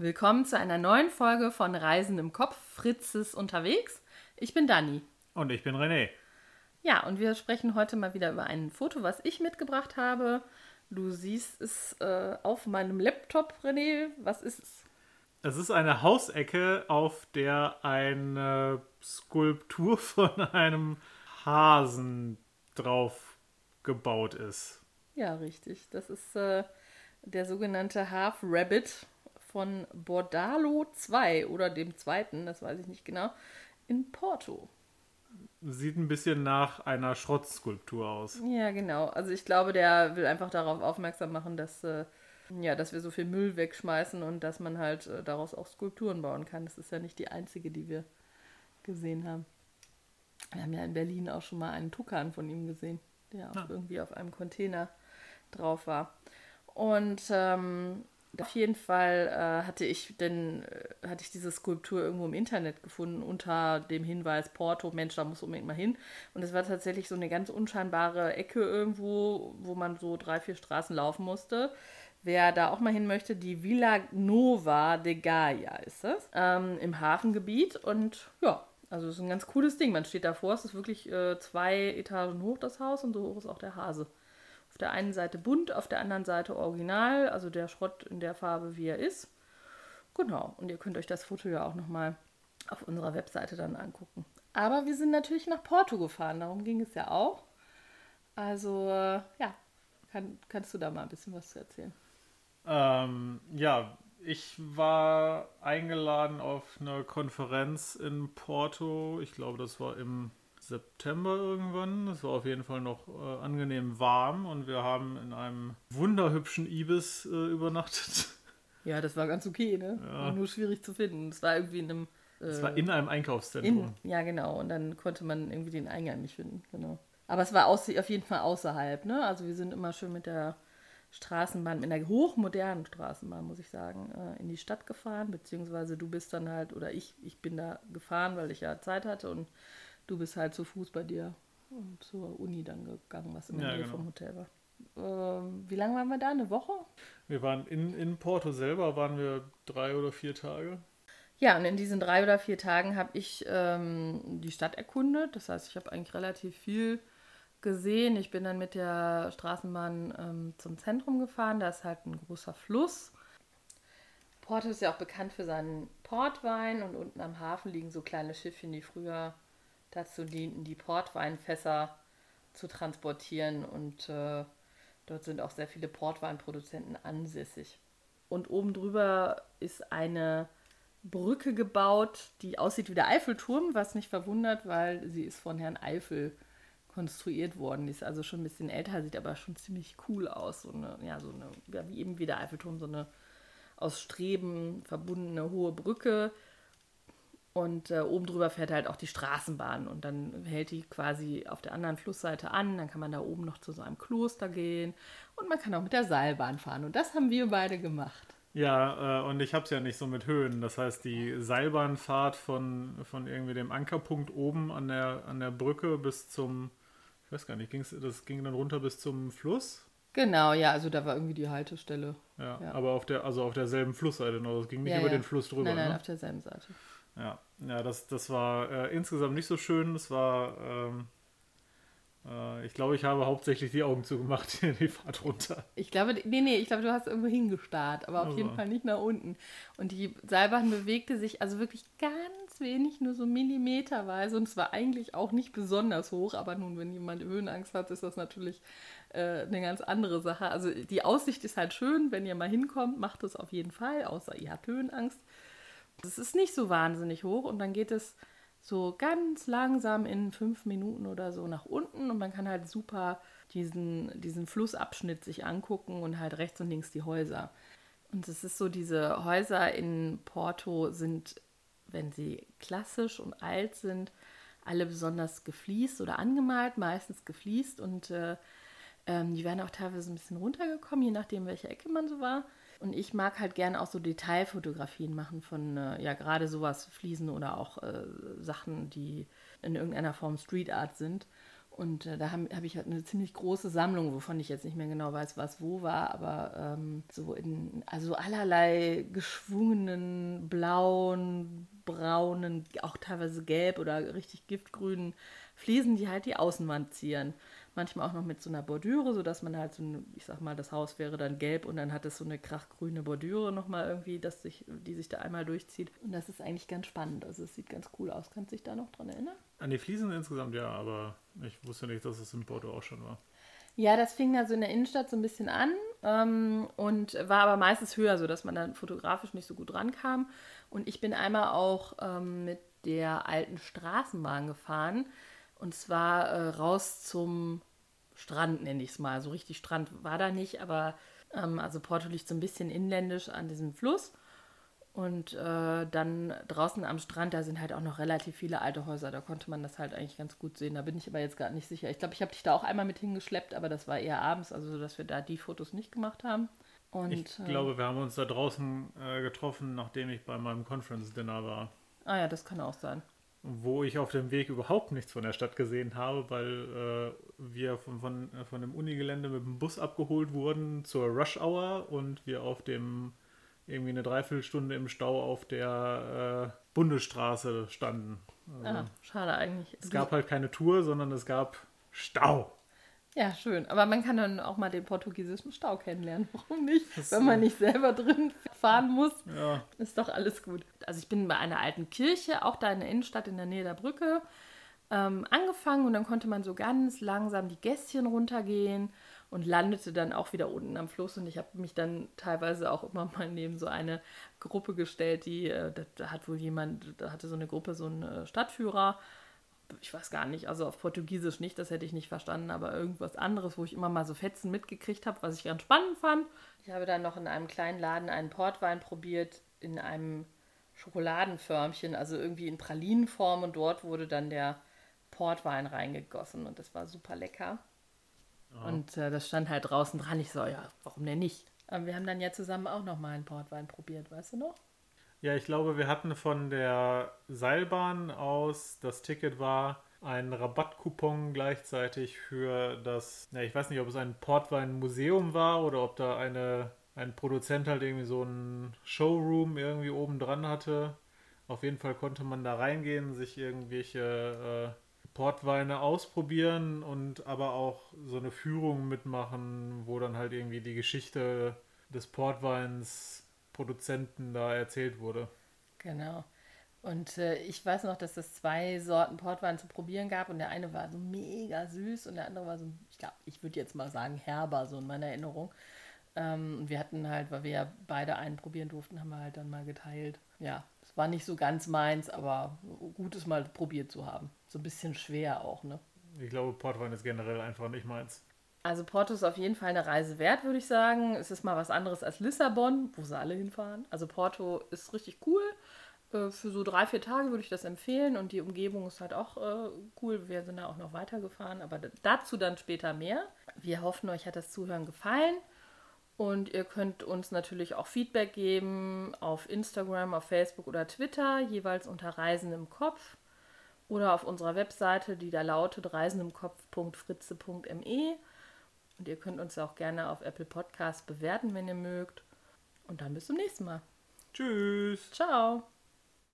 Willkommen zu einer neuen Folge von Reisen im Kopf, Fritzes unterwegs. Ich bin Dani. Und ich bin René. Ja, und wir sprechen heute mal wieder über ein Foto, was ich mitgebracht habe. Du siehst es äh, auf meinem Laptop, René. Was ist es? Es ist eine Hausecke, auf der eine Skulptur von einem Hasen drauf gebaut ist. Ja, richtig. Das ist äh, der sogenannte Half Rabbit von Bordalo 2 oder dem zweiten, das weiß ich nicht genau, in Porto. Sieht ein bisschen nach einer Schrottskulptur aus. Ja, genau. Also ich glaube, der will einfach darauf aufmerksam machen, dass, äh, ja, dass wir so viel Müll wegschmeißen und dass man halt äh, daraus auch Skulpturen bauen kann. Das ist ja nicht die einzige, die wir gesehen haben. Wir haben ja in Berlin auch schon mal einen Tukan von ihm gesehen, der auch ah. irgendwie auf einem Container drauf war. Und ähm, auf jeden Fall äh, hatte ich denn äh, hatte ich diese Skulptur irgendwo im Internet gefunden unter dem Hinweis Porto, Mensch, da muss unbedingt mal hin. Und es war tatsächlich so eine ganz unscheinbare Ecke irgendwo, wo man so drei, vier Straßen laufen musste. Wer da auch mal hin möchte, die Villa Nova de Gaia ist das, ähm, im Hafengebiet. Und ja, also es ist ein ganz cooles Ding. Man steht davor, es ist wirklich äh, zwei Etagen hoch, das Haus, und so hoch ist auch der Hase der einen Seite bunt, auf der anderen Seite original, also der Schrott in der Farbe, wie er ist. Genau, und ihr könnt euch das Foto ja auch nochmal auf unserer Webseite dann angucken. Aber wir sind natürlich nach Porto gefahren, darum ging es ja auch. Also, äh, ja, kann, kannst du da mal ein bisschen was zu erzählen? Ähm, ja, ich war eingeladen auf eine Konferenz in Porto. Ich glaube, das war im September irgendwann. Es war auf jeden Fall noch äh, angenehm warm und wir haben in einem wunderhübschen Ibis äh, übernachtet. Ja, das war ganz okay, ne? Ja. Nur schwierig zu finden. Es war irgendwie in einem. Es war in einem Einkaufszentrum. In, ja, genau. Und dann konnte man irgendwie den Eingang nicht finden. Genau. Aber es war auf jeden Fall außerhalb, ne? Also wir sind immer schön mit der Straßenbahn, mit einer hochmodernen Straßenbahn, muss ich sagen, äh, in die Stadt gefahren. Beziehungsweise du bist dann halt, oder ich, ich bin da gefahren, weil ich ja Zeit hatte und Du bist halt zu Fuß bei dir und zur Uni dann gegangen, was in der ja, Nähe genau. vom Hotel war. Ähm, wie lange waren wir da? Eine Woche? Wir waren in, in Porto selber, waren wir drei oder vier Tage. Ja, und in diesen drei oder vier Tagen habe ich ähm, die Stadt erkundet. Das heißt, ich habe eigentlich relativ viel gesehen. Ich bin dann mit der Straßenbahn ähm, zum Zentrum gefahren. Da ist halt ein großer Fluss. Porto ist ja auch bekannt für seinen Portwein und unten am Hafen liegen so kleine Schiffchen, die früher dazu dienten, die Portweinfässer zu transportieren und äh, dort sind auch sehr viele Portweinproduzenten ansässig. Und oben drüber ist eine Brücke gebaut, die aussieht wie der Eiffelturm, was mich verwundert, weil sie ist von Herrn Eiffel konstruiert worden. Die ist also schon ein bisschen älter, sieht aber schon ziemlich cool aus. So eine, ja, so eine, ja, wie eben wie der Eiffelturm, so eine aus Streben verbundene hohe Brücke, und äh, oben drüber fährt halt auch die Straßenbahn und dann hält die quasi auf der anderen Flussseite an. Dann kann man da oben noch zu so einem Kloster gehen und man kann auch mit der Seilbahn fahren. Und das haben wir beide gemacht. Ja, äh, und ich habe es ja nicht so mit Höhen. Das heißt, die Seilbahnfahrt von, von irgendwie dem Ankerpunkt oben an der, an der Brücke bis zum, ich weiß gar nicht, ging's, das ging dann runter bis zum Fluss? Genau, ja, also da war irgendwie die Haltestelle. Ja, ja. aber auf der, also auf derselben Flussseite noch. Das ging nicht ja, über ja. den Fluss drüber. Nein, nein, ne? auf derselben Seite. Ja, ja das, das war äh, insgesamt nicht so schön. Das war, ähm, äh, ich glaube, ich habe hauptsächlich die Augen zugemacht in die Fahrt runter. Ich glaube, nee, nee, ich glaube, du hast irgendwo hingestarrt, aber auf also. jeden Fall nicht nach unten. Und die Seilbahn bewegte sich also wirklich ganz wenig, nur so millimeterweise. Und es war eigentlich auch nicht besonders hoch, aber nun, wenn jemand Höhenangst hat, ist das natürlich äh, eine ganz andere Sache. Also die Aussicht ist halt schön, wenn ihr mal hinkommt, macht es auf jeden Fall, außer ihr habt Höhenangst. Es ist nicht so wahnsinnig hoch und dann geht es so ganz langsam in fünf Minuten oder so nach unten und man kann halt super diesen, diesen Flussabschnitt sich angucken und halt rechts und links die Häuser. Und es ist so, diese Häuser in Porto sind, wenn sie klassisch und alt sind, alle besonders gefliest oder angemalt, meistens gefliest und äh, ähm, die werden auch teilweise ein bisschen runtergekommen, je nachdem, welche Ecke man so war. Und ich mag halt gerne auch so Detailfotografien machen von, äh, ja, gerade sowas, Fliesen oder auch äh, Sachen, die in irgendeiner Form Street Art sind. Und äh, da habe hab ich halt eine ziemlich große Sammlung, wovon ich jetzt nicht mehr genau weiß, was wo war, aber ähm, so in also allerlei geschwungenen, blauen, braunen, auch teilweise gelb oder richtig giftgrünen Fliesen, die halt die Außenwand zieren manchmal auch noch mit so einer Bordüre, sodass man halt so, ein, ich sag mal, das Haus wäre dann gelb und dann hat es so eine krachgrüne Bordüre nochmal irgendwie, dass sich, die sich da einmal durchzieht. Und das ist eigentlich ganz spannend. Also es sieht ganz cool aus. Kannst du dich da noch dran erinnern? An die Fliesen insgesamt ja, aber ich wusste nicht, dass es im Porto auch schon war. Ja, das fing da so in der Innenstadt so ein bisschen an ähm, und war aber meistens höher, sodass man dann fotografisch nicht so gut rankam. Und ich bin einmal auch ähm, mit der alten Straßenbahn gefahren. Und zwar äh, raus zum Strand, nenne ich es mal. So richtig Strand war da nicht, aber ähm, also Porto liegt so ein bisschen inländisch an diesem Fluss. Und äh, dann draußen am Strand, da sind halt auch noch relativ viele alte Häuser. Da konnte man das halt eigentlich ganz gut sehen. Da bin ich aber jetzt gar nicht sicher. Ich glaube, ich habe dich da auch einmal mit hingeschleppt, aber das war eher abends, also dass wir da die Fotos nicht gemacht haben. Und, ich äh, glaube, wir haben uns da draußen äh, getroffen, nachdem ich bei meinem Conference Dinner war. Ah ja, das kann auch sein wo ich auf dem Weg überhaupt nichts von der Stadt gesehen habe, weil äh, wir von, von, äh, von dem Unigelände mit dem Bus abgeholt wurden zur Rush Hour und wir auf dem irgendwie eine Dreiviertelstunde im Stau auf der äh, Bundesstraße standen. Also, ah, schade eigentlich. Es gab halt keine Tour, sondern es gab Stau. Ja, schön. Aber man kann dann auch mal den portugiesischen Stau kennenlernen. Warum nicht? Das Wenn man nicht selber drin fahren muss, ja. ist doch alles gut. Also ich bin bei einer alten Kirche, auch da in der Innenstadt in der Nähe der Brücke, ähm, angefangen und dann konnte man so ganz langsam die Gässchen runtergehen und landete dann auch wieder unten am Fluss. Und ich habe mich dann teilweise auch immer mal neben so eine Gruppe gestellt, die, äh, da hat wohl jemand, da hatte so eine Gruppe so einen äh, Stadtführer ich weiß gar nicht, also auf Portugiesisch nicht, das hätte ich nicht verstanden, aber irgendwas anderes, wo ich immer mal so Fetzen mitgekriegt habe, was ich ganz spannend fand. Ich habe dann noch in einem kleinen Laden einen Portwein probiert, in einem Schokoladenförmchen, also irgendwie in Pralinenform und dort wurde dann der Portwein reingegossen und das war super lecker. Oh. Und äh, das stand halt draußen dran. Ich so, ja, warum denn nicht? Aber wir haben dann ja zusammen auch noch mal einen Portwein probiert, weißt du noch? Ja, ich glaube, wir hatten von der Seilbahn aus, das Ticket war ein Rabattcoupon gleichzeitig für das, ja, ich weiß nicht, ob es ein Portwein-Museum war oder ob da eine, ein Produzent halt irgendwie so ein Showroom irgendwie oben dran hatte. Auf jeden Fall konnte man da reingehen, sich irgendwelche äh, Portweine ausprobieren und aber auch so eine Führung mitmachen, wo dann halt irgendwie die Geschichte des Portweins Produzenten da erzählt wurde. Genau. Und äh, ich weiß noch, dass es zwei Sorten Portwein zu probieren gab und der eine war so mega süß und der andere war so, ich glaube, ich würde jetzt mal sagen herber, so in meiner Erinnerung. Ähm, wir hatten halt, weil wir ja beide einen probieren durften, haben wir halt dann mal geteilt. Ja, es war nicht so ganz meins, aber gut es mal probiert zu haben. So ein bisschen schwer auch, ne? Ich glaube, Portwein ist generell einfach nicht meins. Also Porto ist auf jeden Fall eine Reise wert, würde ich sagen. Es ist mal was anderes als Lissabon, wo sie alle hinfahren. Also Porto ist richtig cool. Äh, für so drei, vier Tage würde ich das empfehlen und die Umgebung ist halt auch äh, cool. Wir sind da auch noch weitergefahren, aber dazu dann später mehr. Wir hoffen, euch hat das Zuhören gefallen und ihr könnt uns natürlich auch Feedback geben auf Instagram, auf Facebook oder Twitter, jeweils unter Reisen im Kopf oder auf unserer Webseite, die da lautet reisenimkopf.fritze.me. Und ihr könnt uns auch gerne auf Apple Podcast bewerten, wenn ihr mögt. Und dann bis zum nächsten Mal. Tschüss. Ciao.